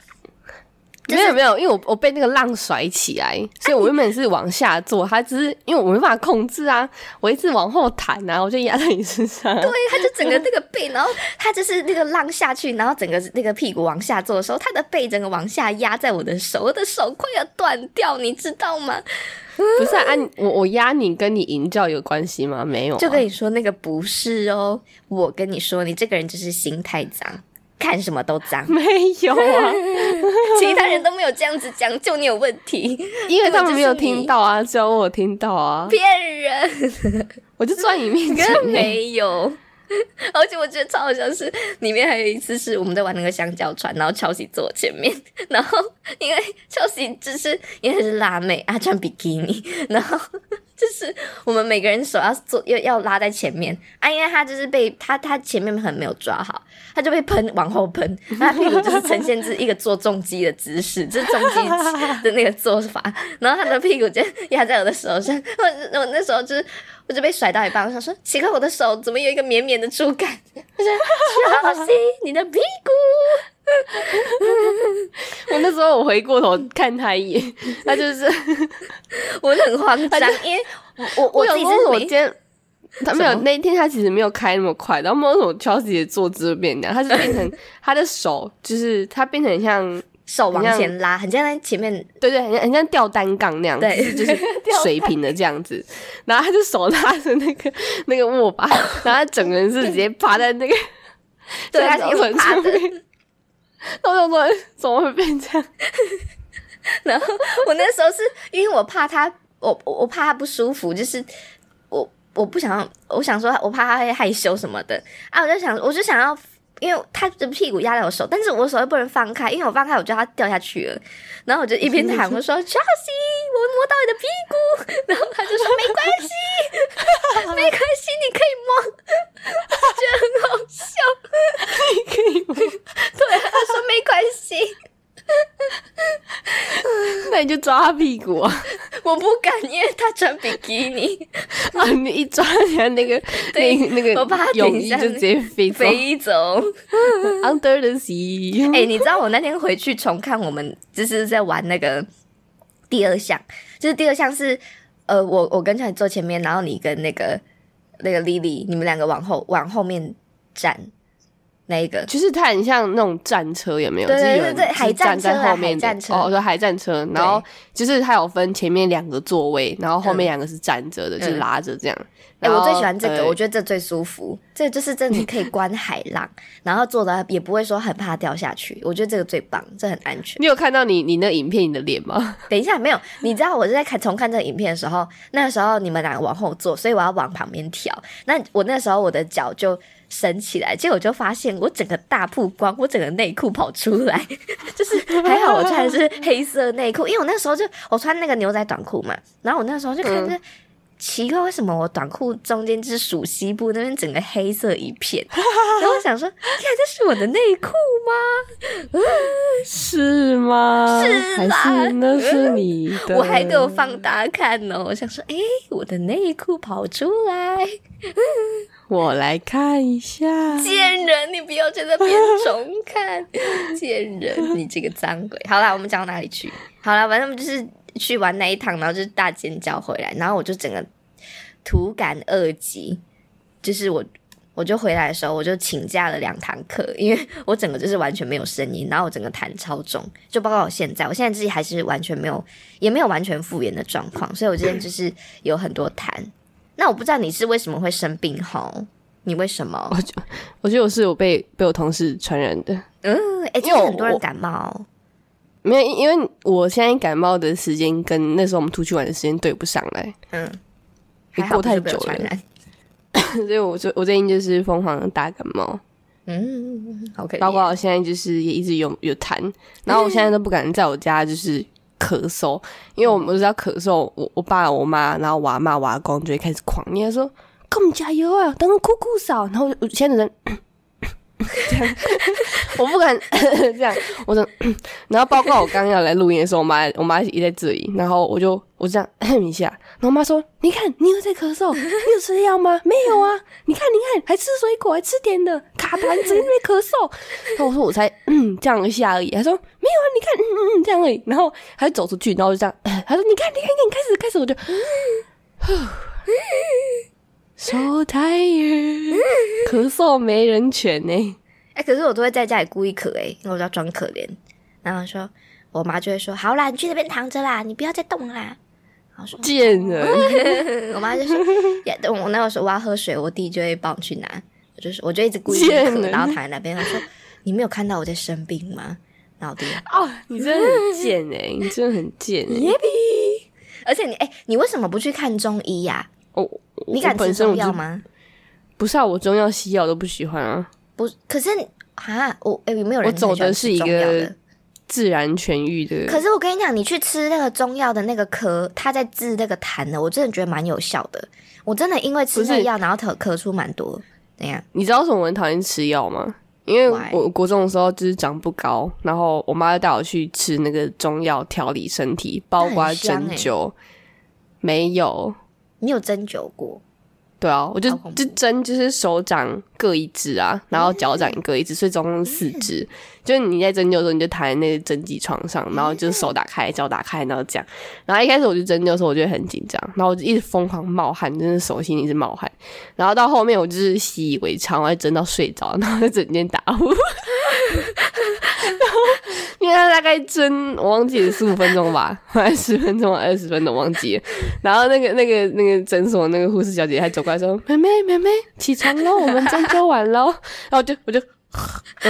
没有没有，因为我我被那个浪甩起来，所以我原本是往下坐，他只是因为我没办法控制啊，我一直往后弹啊，我就压在你身上。对，他就整个那个背，然后他就是那个浪下去，然后整个那个屁股往下坐的时候，他的背整个往下压在我的手，我的手快要断掉，你知道吗？不是啊，我我压你跟你营教有关系吗？没有，就跟你说那个不是哦，我跟你说，你这个人就是心太脏。看什么都脏，没有啊，其他人都没有这样子讲，就你有问题，因为他们没有听到啊，只有我听到啊，骗人，我就坐你面前，没有。而且我觉得超好笑，是里面还有一次是我们在玩那个香蕉船，然后乔西坐我前面，然后因为乔西只是因为是辣妹啊穿比基尼，然后就是我们每个人手要做要要拉在前面啊，因为她就是被她她前面很没有抓好，她就被喷往后喷，她屁股就是呈现是一个做重击的姿势，就是重击的那个做法，然后她的屁股就压在我的手上，我我那时候就是。我就被甩到一半，我想说奇怪，我的手怎么有一个绵绵的触感？我说小心你的屁股。我那时候我回过头看他一眼，他就是 我很慌张，因为我我自己是我今天他没有那一天他其实没有开那么快，然后为什么乔西的坐姿变这样？他是变成他的手就是他变成像。手往前拉，很像在前面，对对，很像很像吊单杠那样子，就是 水平的这样子。然后他就手拉着那个那个握把，然后他整个人是直接趴在那个，对，他是趴的。我想说，怎么会变这样？然后我那时候是因为我怕他，我我怕他不舒服，就是我我不想，我想说，我怕他会害羞什么的啊，我就想，我就想要。因为他的屁股压在我手，但是我手又不能放开，因为我放开，我就要他掉下去了。然后我就一边喊我说：“Chelsea，我摸到你的屁股。” 然后他就说：“没关系，没关系，你可以摸。”觉得很好笑，你可以摸。对，他说没关系。那你就抓他屁股啊！我不敢，因为他穿比基尼 啊！你一抓，起来那个那那个，我怕泳衣就直接飞飞走。Under the sea。哎，你知道我那天回去重看，我们就是在玩那个第二项，就是第二项是呃，我我跟你坐前面，然后你跟那个那个 Lily，你们两个往后往后面站。那一个，就是它很像那种战车，有没有？对对对，海战车，海战车。哦，我说海战车，然后就是它有分前面两个座位，然后后面两个是站着的，就拉着这样。哎，我最喜欢这个，我觉得这最舒服。这就是真的可以观海浪，然后坐的也不会说很怕掉下去。我觉得这个最棒，这很安全。你有看到你你那影片你的脸吗？等一下，没有。你知道我是在看重看这个影片的时候，那个时候你们两个往后坐，所以我要往旁边调。那我那时候我的脚就。升起来，结果就发现我整个大曝光，我整个内裤跑出来，就是还好我穿的是黑色内裤，因为我那时候就我穿那个牛仔短裤嘛，然后我那时候就看着奇怪，为什么我短裤中间就是属西部那边整个黑色一片，然后我想说，天，这是我的内裤吗？是吗？是啦，那是你的，我还给我放大看呢，我想说，哎，我的内裤跑出来。我来看一下，贱人，你不要在那边重看，贱人，你这个脏鬼。好啦，我们讲到哪里去？好了，反正我们就是去玩那一趟，然后就是大尖叫回来，然后我就整个图感二级，就是我我就回来的时候，我就请假了两堂课，因为我整个就是完全没有声音，然后我整个痰超重，就包括我现在，我现在自己还是完全没有，也没有完全复原的状况，所以我今天就是有很多痰。那我不知道你是为什么会生病哈？你为什么？我觉我觉得我是有被被我同事传染的。嗯，哎，因为很多人感冒。没有，因为我现在感冒的时间跟那时候我们出去玩的时间对不上来，嗯，你过太久了，所以我最我最近就是疯狂的大感冒，嗯，OK，包括我现在就是也一直有有痰，然后我现在都不敢在我家就是咳嗽，因为我我知道咳嗽，我我爸我妈，然后我阿妈我阿公就会开始狂念说，给我们加油啊，等哭哭嫂，然后我现在人。这样，我不敢这样。我说，然后包括我刚要来录音的时候，我妈我妈也在这里，然后我就我这样哼 一下，然后我妈说：“你看，你又在咳嗽，你有吃药吗？没有啊，你看，你看，还吃水果，还吃甜的，卡痰，整天在咳嗽。”然后我说：“我才嗯这样一下而已。”他说：“没有啊，你看，嗯嗯嗯这样而已。”然后他就走出去，然后就这样，他说：“你看，你看，你看，开始，开始，我就。” So tired，咳嗽没人权呢。哎，可是我都会在家里故意咳，哎，因为我要装可怜。然后说，我妈就会说：“好啦，你去那边躺着啦，你不要再动啦。”然后说：“贱人。”我妈就说：“ 也，我那个时候我要喝水，我弟就会帮我去拿。我就是，我就一直故意咳，然后躺在那边。他说：“你没有看到我在生病吗？”然后弟哦，你真的很贱哎，你真的很贱。耶比，而且你哎，你为什么不去看中医呀？哦。你敢吃中药吗？不是啊，我中药西药都不喜欢啊。不，可是啊，我哎，有没有人我走的是一个自然痊愈的。可是我跟你讲，你去吃那个中药的那个咳，它在治那个痰的，我真的觉得蛮有效的。我真的因为吃那药，然后咳咳出蛮多。怎样？你知道为什么我很讨厌吃药吗？因为我国中的时候就是长不高，然后我妈就带我去吃那个中药调理身体，包括针灸，没有。你有针灸过？对啊，我就就针就是手掌各一只啊，然后脚掌各一只，所以总共四只。就是你在针灸的时候，你就躺在那个针灸床上，然后就是手打开，脚打开，然后这样。然后一开始我就针灸的时候，我觉得很紧张，然后我就一直疯狂冒汗，真的手心一直冒汗。然后到后面我就是习以为常，我还针到睡着，然后就整天打呼。然 后因为他大概针我忘记了十五分钟吧，还是十分钟、二十分钟忘记了。然后那个那个那个诊所那个护士小姐还走过来说：“妹妹妹妹，起床喽，我们针灸完喽。”然后我就我就。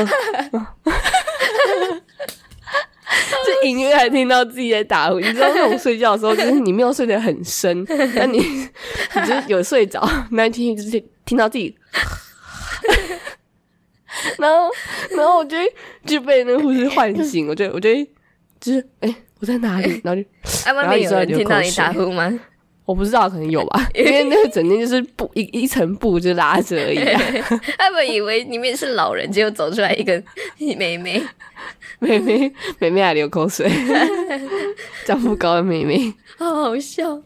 这隐约还听到自己在打呼，你知道那种睡觉的时候，就是你没有睡得很深，但你你就有睡着，那听就是听到自己，然后然后我就就被那个护士唤醒，我就我就就是哎我在哪里？然后就 然后有人听到你打呼吗？我不知道，可能有吧，因为那个整天就是布一一层布就拉着而已。他们以为里面是老人，结果走出来一个妹妹，妹妹妹妹还流口水，长不高的妹妹，好好笑。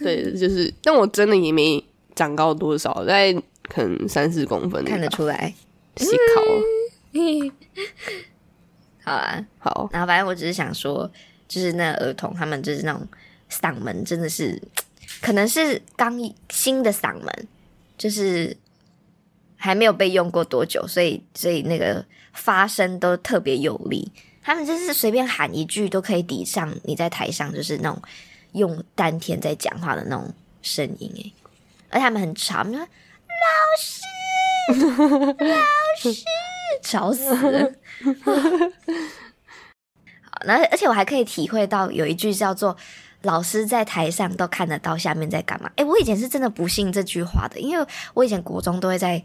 对，就是，但我真的也没长高多少，在可能三四公分，看得出来。细考。好啊，好。然后反正我只是想说，就是那儿童他们就是那种。嗓门真的是，可能是刚新的嗓门，就是还没有被用过多久，所以所以那个发声都特别有力。他们就是随便喊一句都可以抵上你在台上就是那种用丹田在讲话的那种声音诶，而他们很吵，你说老师老师 吵死了。好，那而且我还可以体会到有一句叫做。老师在台上都看得到下面在干嘛？诶，我以前是真的不信这句话的，因为我以前国中都会在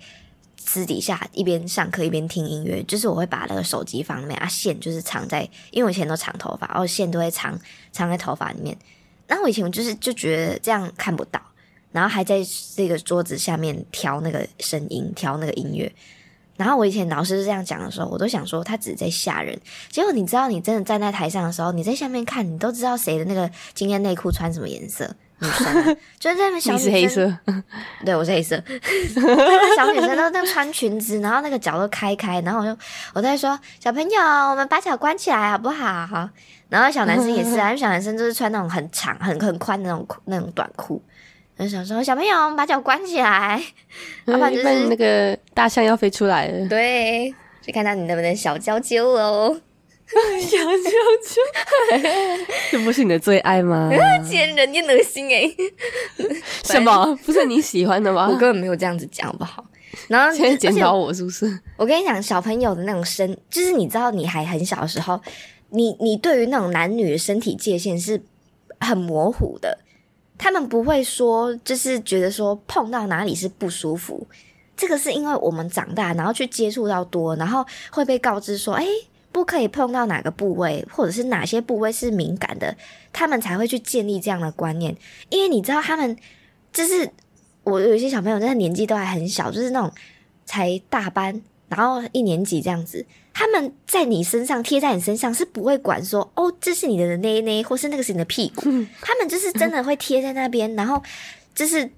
私底下一边上课一边听音乐，就是我会把那个手机放里面啊，线就是藏在，因为我以前都长头发，然后线都会藏藏在头发里面。然后我以前就是就觉得这样看不到，然后还在这个桌子下面调那个声音，调那个音乐。然后我以前老师是这样讲的时候，我都想说他只是在吓人。结果你知道，你真的站在台上的时候，你在下面看，你都知道谁的那个今天内裤穿什么颜色。女生 就是那小女生，黑色，对我是黑色。小女生都那穿裙子，然后那个脚都开开，然后我就我在说小朋友，我们把脚关起来好不好？然后小男生也是啊，小男生就是穿那种很长、很很宽的那种那种短裤。就想说，小朋友把脚关起来，要不然那个大象要飞出来了。对，就看到你能不能小娇娇哦，小娇娇，这不是你的最爱吗？见人你恶心哎！什么？不是你喜欢的吗？我根本没有这样子讲，好不好？然后现在检讨我是不是？我跟你讲，小朋友的那种身，就是你知道，你还很小的时候，你你对于那种男女的身体界限是很模糊的。他们不会说，就是觉得说碰到哪里是不舒服。这个是因为我们长大，然后去接触到多，然后会被告知说，哎，不可以碰到哪个部位，或者是哪些部位是敏感的，他们才会去建立这样的观念。因为你知道，他们就是我有一些小朋友，真的年纪都还很小，就是那种才大班，然后一年级这样子。他们在你身上贴在你身上是不会管说哦，这是你的内内，或是那个是你的屁股。他们就是真的会贴在那边，然后就是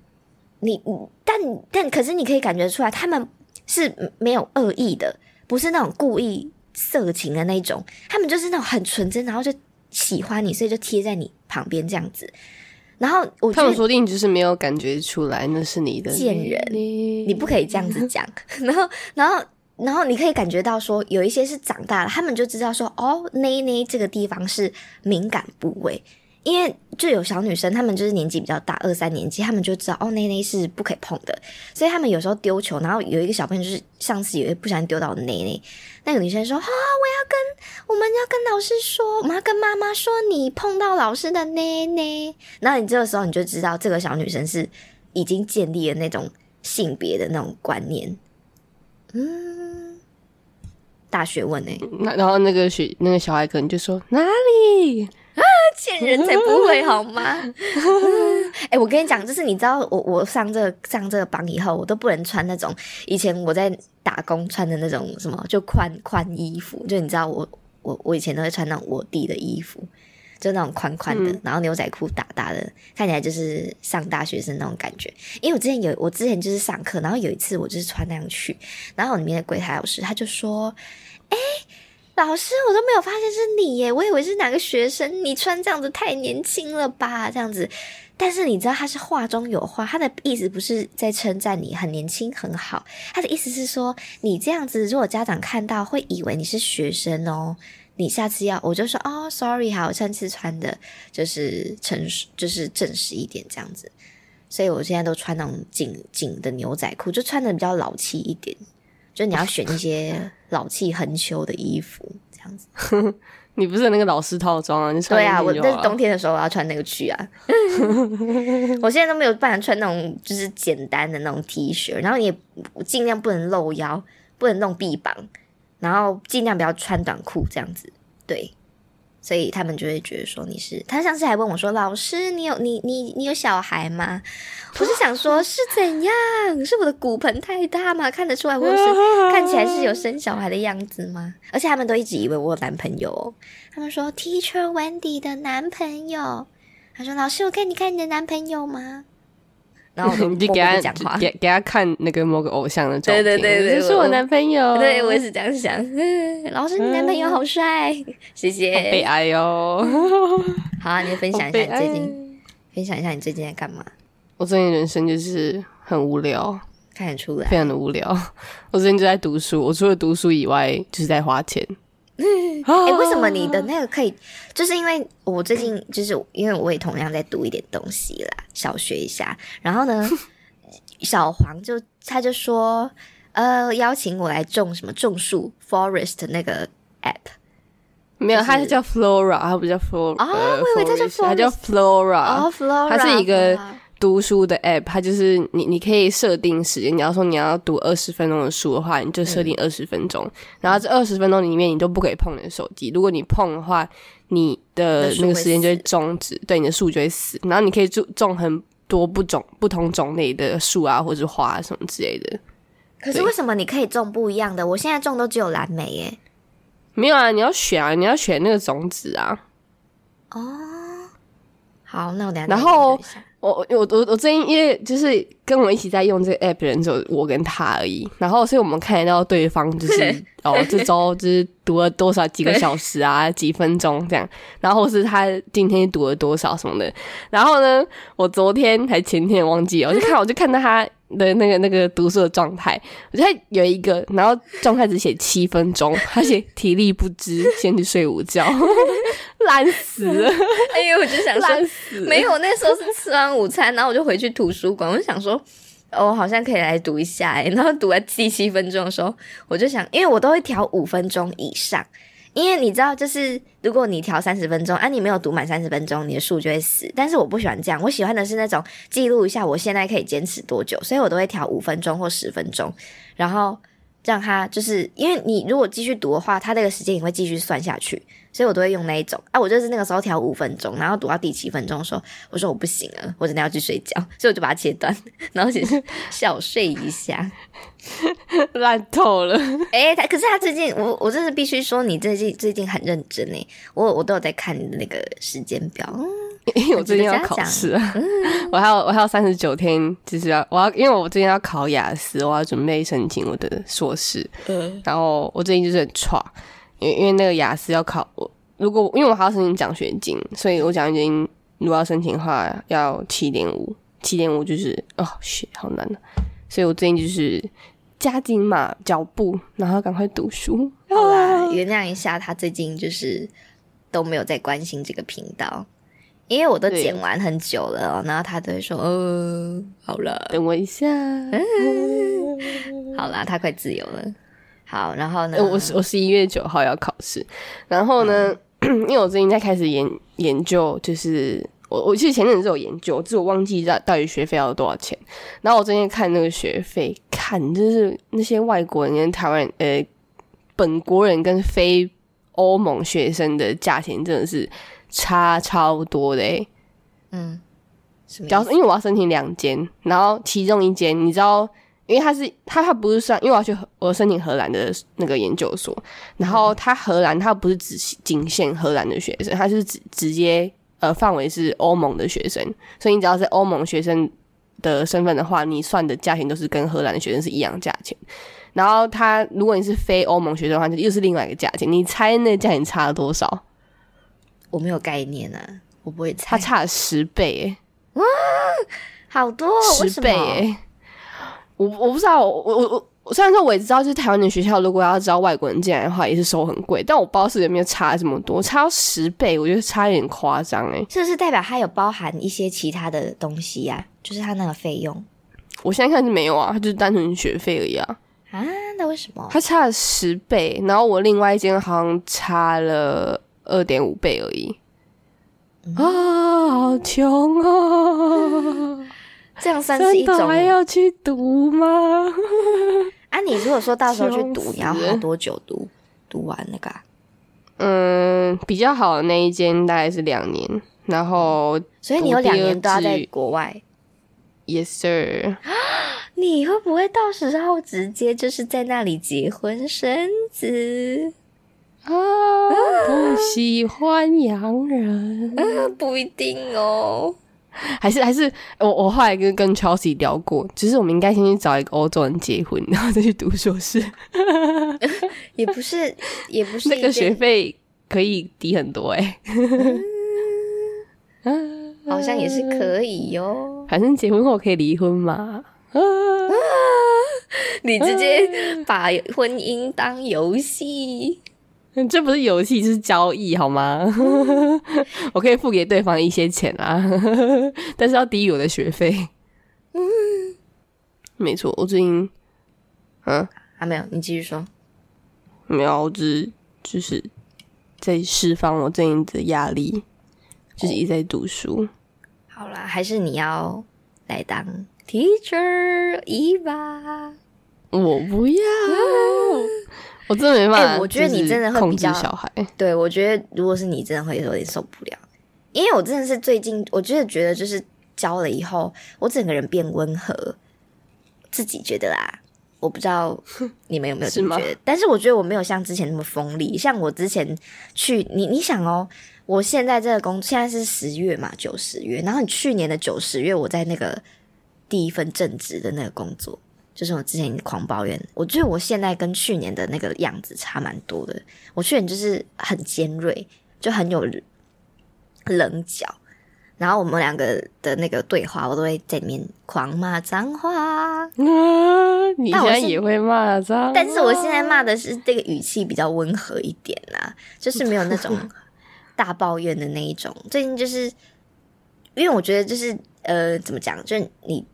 你，但但可是你可以感觉出来，他们是没有恶意的，不是那种故意色情的那种。他们就是那种很纯真，然后就喜欢你，所以就贴在你旁边这样子。然后我他们说不定就是没有感觉出来那是你的贱人，你不可以这样子讲。然后，然后。然后你可以感觉到说，有一些是长大了，他们就知道说，哦，内内这个地方是敏感部位，因为就有小女生，她们就是年纪比较大，二三年级，她们就知道，哦，内内是不可以碰的，所以他们有时候丢球，然后有一个小朋友就是上次有一不小心丢到内内，那个女生说，啊，我要跟我们要跟老师说，我们要跟妈妈说你碰到老师的内内，然后你这个时候你就知道这个小女生是已经建立了那种性别的那种观念，嗯。大学问呢？那然后那个学那个小孩可能就说哪里啊，贱人才不会好吗？哎，我跟你讲，就是你知道，我我上这个上这个榜以后，我都不能穿那种以前我在打工穿的那种什么就宽宽衣服，就你知道，我我我以前都会穿那种我弟的衣服，就那种宽宽的，然后牛仔裤大大的，看起来就是上大学生那种感觉。因为我之前有我之前就是上课，然后有一次我就是穿那样去，然后里面的柜台老师他就说。哎，老师，我都没有发现是你耶，我以为是哪个学生。你穿这样子太年轻了吧？这样子，但是你知道他是话中有话，他的意思不是在称赞你很年轻很好，他的意思是说你这样子，如果家长看到会以为你是学生哦。你下次要，我就说哦，sorry，好，我上次穿的就是诚实，就是正式一点这样子，所以我现在都穿那种紧紧的牛仔裤，就穿的比较老气一点。就你要选一些 老气横秋的衣服，这样子。你不是那个老师套装啊？你穿对啊，我那是冬天的时候我要穿那个去啊。我现在都没有办法穿那种就是简单的那种 T 恤，然后也尽量不能露腰，不能弄臂膀，然后尽量不要穿短裤这样子。对。所以他们就会觉得说你是，他上次还问我说：“老师，你有你你你有小孩吗？” 我是想说，是怎样？是我的骨盆太大吗？看得出来我是 看起来是有生小孩的样子吗？而且他们都一直以为我有男朋友。他们说：“Teacher Wendy 的男朋友。”他说：“老师，我看你看你的男朋友吗？”然后 你就给他讲话给给他看那个某个偶像的照片，对对对对，是我男朋友。对我也是这样想。老师，你男朋友好帅，谢谢。悲哀哟。好啊，你分享一下你最近，分享一下你最近在干嘛？我最近人生就是很无聊，看得出来，非常的无聊。我最近就在读书，我除了读书以外，就是在花钱。哎，为什么你的那个可以？就是因为我最近就是因为我也同样在读一点东西啦，小学一下。然后呢，小黄就他就说，呃，邀请我来种什么种树 forest 那个 app，没有，它是叫 Flora，它不叫 Flora。啊，我以为它叫 Flora，它叫 Flora。哦，Flora，它是一个。读书的 app，它就是你，你可以设定时间。你要说你要读二十分钟的书的话，你就设定二十分钟。然后这二十分钟里面，你都不可以碰你的手机。如果你碰的话，你的那个时间就会终止，对，你的树就会死。然后你可以种种很多不种不同种类的树啊，或者是花什么之类的。可是为什么你可以种不一样的？我现在种都只有蓝莓耶。没有啊，你要选啊，你要选那个种子啊。哦，好，那我等下然后。我我我我最近因为就是跟我一起在用这个 app 的人只有我跟他而已，然后所以我们看得到对方就是哦这周就是读了多少几个小时啊几分钟这样，然后是他今天读了多少什么的，然后呢我昨天还前天忘记，我就看 我就看到他。的那个那个读书的状态，我觉得有一个，然后状态只写七分钟，他写体力不支，先去睡午觉，烂死了。哎呦，我就想说，没有，那时候是吃完午餐，然后我就回去图书馆，我就想说，我好像可以来读一下哎。然后读了第七分钟的时候，我就想，因为我都会调五分钟以上。因为你知道，就是如果你调三十分钟，啊，你没有读满三十分钟，你的数就会死。但是我不喜欢这样，我喜欢的是那种记录一下我现在可以坚持多久，所以我都会调五分钟或十分钟，然后让他就是因为你如果继续读的话，他这个时间也会继续算下去。所以我都会用那一种啊，我就是那个时候调五分钟，然后读到第七分钟的时候，我说我不行了，我真的要去睡觉，所以我就把它切断，然后只是 小睡一下，烂透了。哎，他可是他最近，我我真的必须说，你最近最近很认真呢。我我都有在看你的那个时间表，因为我最近要考试啊，我还有我还有三十九天，就是要我要因为我最近要考雅思，我要准备申请我的硕士，嗯，然后我最近就是很差。因为因为那个雅思要考，我如果因为我还要申请奖学金，所以我奖学金如果要申请的话要七点五，七点五就是哦，学好难啊！所以我最近就是加紧嘛脚步，然后赶快读书。好啦，原谅一下他最近就是都没有在关心这个频道，因为我都剪完很久了，然后他都会说：“哦，好了，等我一下。”好啦，他快自由了。好，然后呢？我我十一月九号要考试，然后呢？因为我最近在开始研研究，就是我我其实前阵子有研究，只是我忘记到到底学费要多少钱。然后我最近看那个学费，看就是那些外国人跟台湾呃本国人跟非欧盟学生的价钱真的是差超多的哎。嗯，假如因为我要申请两间，然后其中一间你知道。因为他是他他不是算，因为我要去我申请荷兰的那个研究所，然后他荷兰他不是只仅限荷兰的学生，他是直直接呃范围是欧盟的学生，所以你只要是欧盟学生的身份的话，你算的价钱都是跟荷兰的学生是一样价钱。然后他如果你是非欧盟学生的话，就又是另外一个价钱。你猜那价钱差了多少？我没有概念啊，我不会猜。他差了十倍，哇，好多十倍哎。我我不知道，我我我虽然说我也知道，就是台湾的学校如果要招外国人进来的话，也是收很贵，但我不知道是有没有差这么多，差十倍，我觉得差有点夸张哎。是不是代表它有包含一些其他的东西呀？就是它那个费用？我现在看是没有啊，它就是单纯学费而已啊。啊，那为什么？它差了十倍，然后我另外一间好像差了二点五倍而已。啊，好穷啊！这样算是一种还要去读吗？啊，你如果说到时候去读，你要花多久读读完那个？嗯，比较好的那一间大概是两年，然后所以你有两年都要在国外。Yes, sir。你会不会到时候直接就是在那里结婚生子啊？不喜欢洋人，啊不一定哦。还是还是我我后来跟跟 Chelsea 聊过，只是我们应该先去找一个欧洲人结婚，然后再去读硕士。也不是也不是那个学费可以低很多哎，好像也是可以哟。反正结婚后可以离婚嘛。你直接把婚姻当游戏。这不是游戏，是交易，好吗？我可以付给对方一些钱啊，但是要低于我的学费。嗯，没错，我最近，嗯，还没有，你继续说。没有，我只就是在释放我最近的压力，就是一直在读书。好啦，还是你要来当 teacher 一吧？我不要。我真的没办法，我觉得你真的会比较小孩。对，我觉得如果是你，真的会有点受不了。因为我真的是最近，我真的觉得就是教了以后，我整个人变温和，自己觉得啦。我不知道你们有没有这 么觉得，但是我觉得我没有像之前那么锋利。像我之前去，你你想哦，我现在这个工现在是十月嘛，九十月，然后你去年的九十月，我在那个第一份正职的那个工作。就是我之前狂抱怨，我觉得我现在跟去年的那个样子差蛮多的。我去年就是很尖锐，就很有棱角，然后我们两个的那个对话，我都会在里面狂骂脏话。啊，你现在也会骂脏？但是我现在骂的是这个语气比较温和一点啦，就是没有那种 大抱怨的那一种。最近就是因为我觉得就是呃，怎么讲？就是你。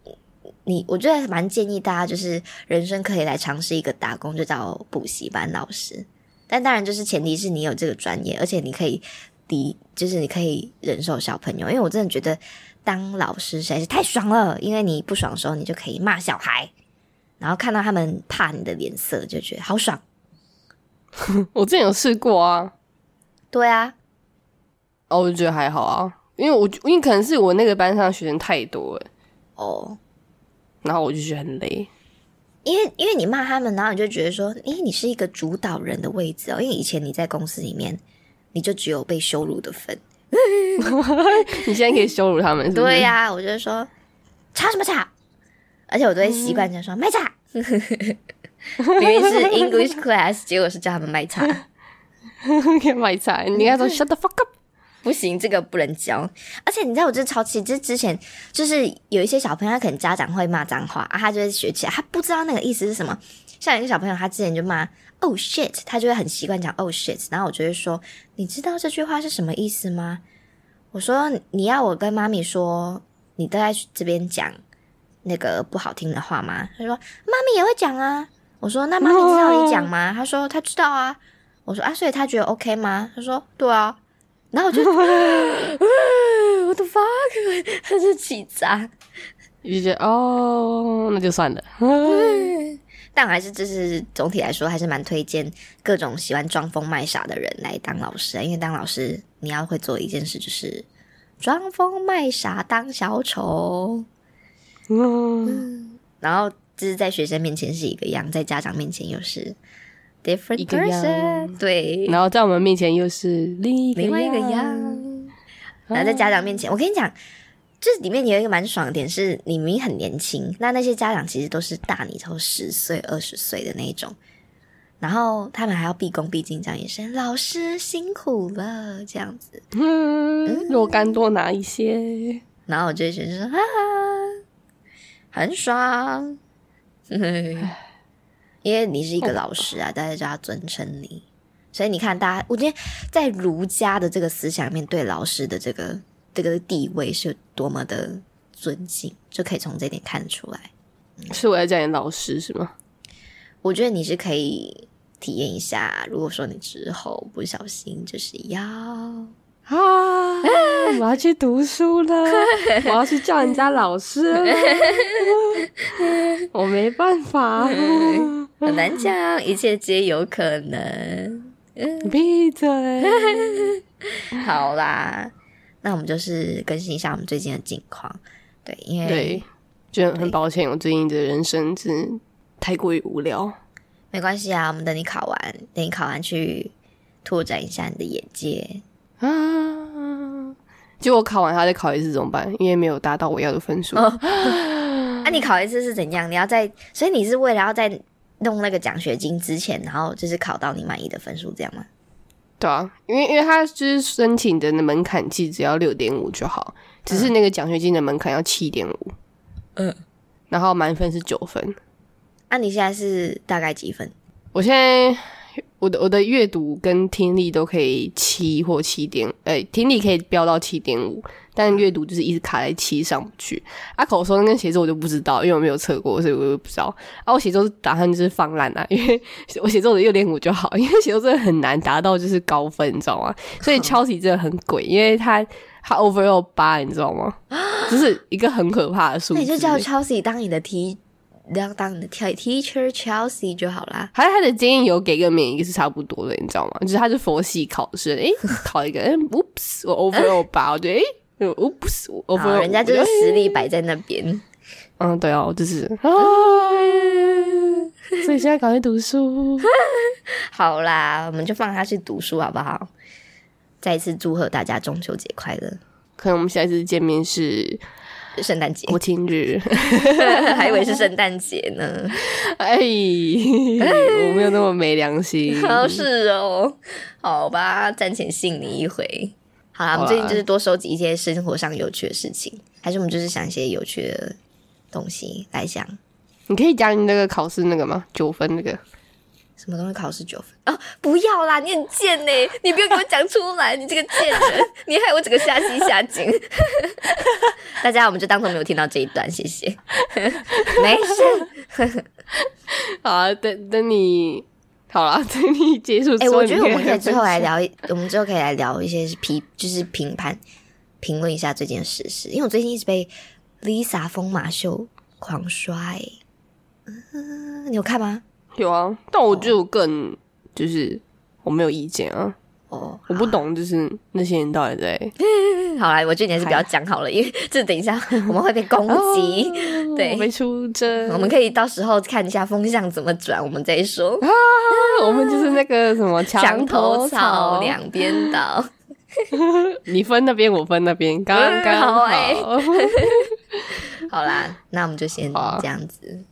你我觉得蛮建议大家，就是人生可以来尝试一个打工，就叫补习班老师。但当然，就是前提是你有这个专业，而且你可以抵，就是你可以忍受小朋友。因为我真的觉得当老师实在是太爽了，因为你不爽的时候，你就可以骂小孩，然后看到他们怕你的脸色，就觉得好爽。我之前有试过啊，对啊，哦，我就觉得还好啊，因为我因为可能是我那个班上学生太多了，哦，然后我就觉得很累。因为因为你骂他们，然后你就觉得说，诶，你是一个主导人的位置哦。因为以前你在公司里面，你就只有被羞辱的份。你现在可以羞辱他们，对呀，我就说吵什么吵，而且我都会习惯就说卖茶。明明是 English class，结果是叫他们卖茶，卖茶。你应该说 shut the fuck up。不行，这个不能教。而且你知道，我这超气，这之前就是有一些小朋友，他可能家长会骂脏话啊，他就会学起来，他不知道那个意思是什么。像一个小朋友，他之前就骂 “oh shit”，他就会很习惯讲 “oh shit”。然后我就会说：“你知道这句话是什么意思吗？”我说：“你要我跟妈咪说，你都在这边讲那个不好听的话吗？”他说：“妈咪也会讲啊。”我说：“那妈咪知道你讲吗？”他说：“他知道啊。”我说：“啊，所以他觉得 OK 吗？”他说：“对啊。”然后我就，我的 fuck，他是气炸，就觉得哦，那就算了。但还是就是总体来说，还是蛮推荐各种喜欢装疯卖傻的人来当老师，因为当老师你要会做一件事，就是装疯卖傻当小丑。嗯，然后就是在学生面前是一个样，在家长面前又是。Different person，对，然后在我们面前又是另另外一个样，然后在家长面前，我跟你讲，这里面有一个蛮爽的点，是你明明很年轻，那那些家长其实都是大你头十岁、二十岁的那种，然后他们还要毕恭毕敬讲一声“老师辛苦了”这样子，嗯，若干多拿一些，然后我就觉得说，哈哈，很爽。因为你是一个老师啊，大家就要尊称你，所以你看，大家我觉得在儒家的这个思想里面，对老师的这个这个地位是多么的尊敬，就可以从这点看出来。是我要叫你老师是吗？我觉得你是可以体验一下，如果说你之后不小心就是要啊，我要去读书了，我要去叫人家老师，我没办法。很难讲，一切皆有可能。闭嘴！好啦，那我们就是更新一下我们最近的近况。对，因为对，就很抱歉，我最近的人生是太过于无聊。没关系啊，我们等你考完，等你考完去拓展一下你的眼界啊。结果考完，他再考一次怎么办？因为没有达到我要的分数。啊，你考一次是怎样？你要在，所以你是为了要在。弄那个奖学金之前，然后就是考到你满意的分数，这样吗？对啊，因为因为他就是申请的门槛其实只要六点五就好，只是那个奖学金的门槛要七点五，嗯，然后满分是九分。那你现在是大概几分？我现在。我的我的阅读跟听力都可以七或七点，呃，听力可以飙到七点五，但阅读就是一直卡在七上不去。啊，口说跟写作我就不知道，因为我没有测过，所以我就不知道。啊，我写作打算就是放烂啊，因为我写作的六点五就好，因为写作真的很难达到就是高分，你知道吗？所以 敲题真的很鬼，因为他他 overall 八，你知道吗？就是一个很可怕的数字。那你就叫 Chelsea 当你的 T。当你的 teacher Chelsea 就好啦。还有他的建议有给个免一是差不多的，你知道吗？就是他是佛系考试，诶，考一个，哎，oops，我 overall 八，我觉得，诶，oops，我 overall，人家就是实力摆在那边。嗯，对哦，就是，所以现在赶快读书。好啦，我们就放他去读书好不好？再一次祝贺大家中秋节快乐。可能我们下一次见面是。圣诞节、国庆日，还以为是圣诞节呢。哎，我没有那么没良心。好 是哦，好吧，暂且信你一回。好啦，我们最近就是多收集一些生活上有趣的事情，还是我们就是想一些有趣的东西来讲。你可以讲你那个考试那个吗？九分那个什么东西考试九分？哦，不要啦，你很贱呢，你不要给我讲出来，你这个贱人，你害我整个下戏下井。大家，我们就当做没有听到这一段，谢谢。没事。好啊，等等你好了，等你结束。哎，我觉得我们可以之后来聊，我们之后可以来聊一些评，就是评判、评论一下这件事实。因为我最近一直被 Lisa 疯马秀狂刷，嗯，你有看吗？有啊，但我就更就是我没有意见啊。哦，我不懂，就是那些人到底在 好啦，我觉得你还是不要讲好了，因为这等一下我们会被攻击。对，没出征，我们可以到时候看一下风向怎么转，我们再说。啊，我们就是那个什么墙头草两边倒，你分那边，我分那边，刚刚好。好啦，那我们就先这样子。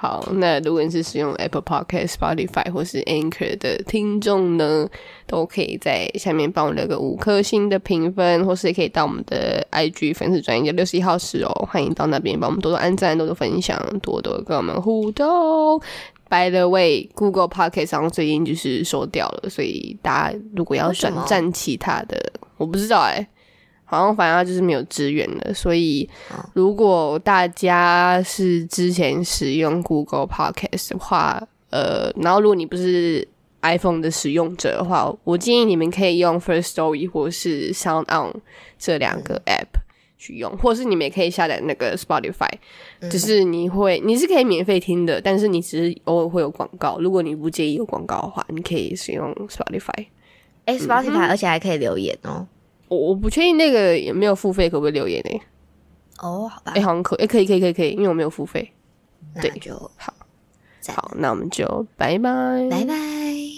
好，那如果你是使用 Apple Podcast、Spotify 或是 Anchor 的听众呢，都可以在下面帮我留个五颗星的评分，或是也可以到我们的 IG 粉丝专业六十一号室哦，欢迎到那边帮我们多多按赞、多多分享、多多跟我们互动。By the way，Google Podcast 上最近就是收掉了，所以大家如果要转战其他的，我不知道哎。好像反正就是没有支援的，所以如果大家是之前使用 Google Podcast 的话，呃，然后如果你不是 iPhone 的使用者的话，我建议你们可以用 First Story 或是 Sound On 这两个 App 去用，或是你们也可以下载那个 Spotify，只是你会你是可以免费听的，但是你只是偶尔会有广告，如果你不介意有广告的话，你可以使用 Spotify。哎，Spotify 而且还可以留言哦。我我不确定那个有没有付费，可不可以留言呢？哦，好吧，哎，好像可，哎，可以，可以，可以，可以，因为我没有付费。对，就好，好，那我们就拜拜，拜拜。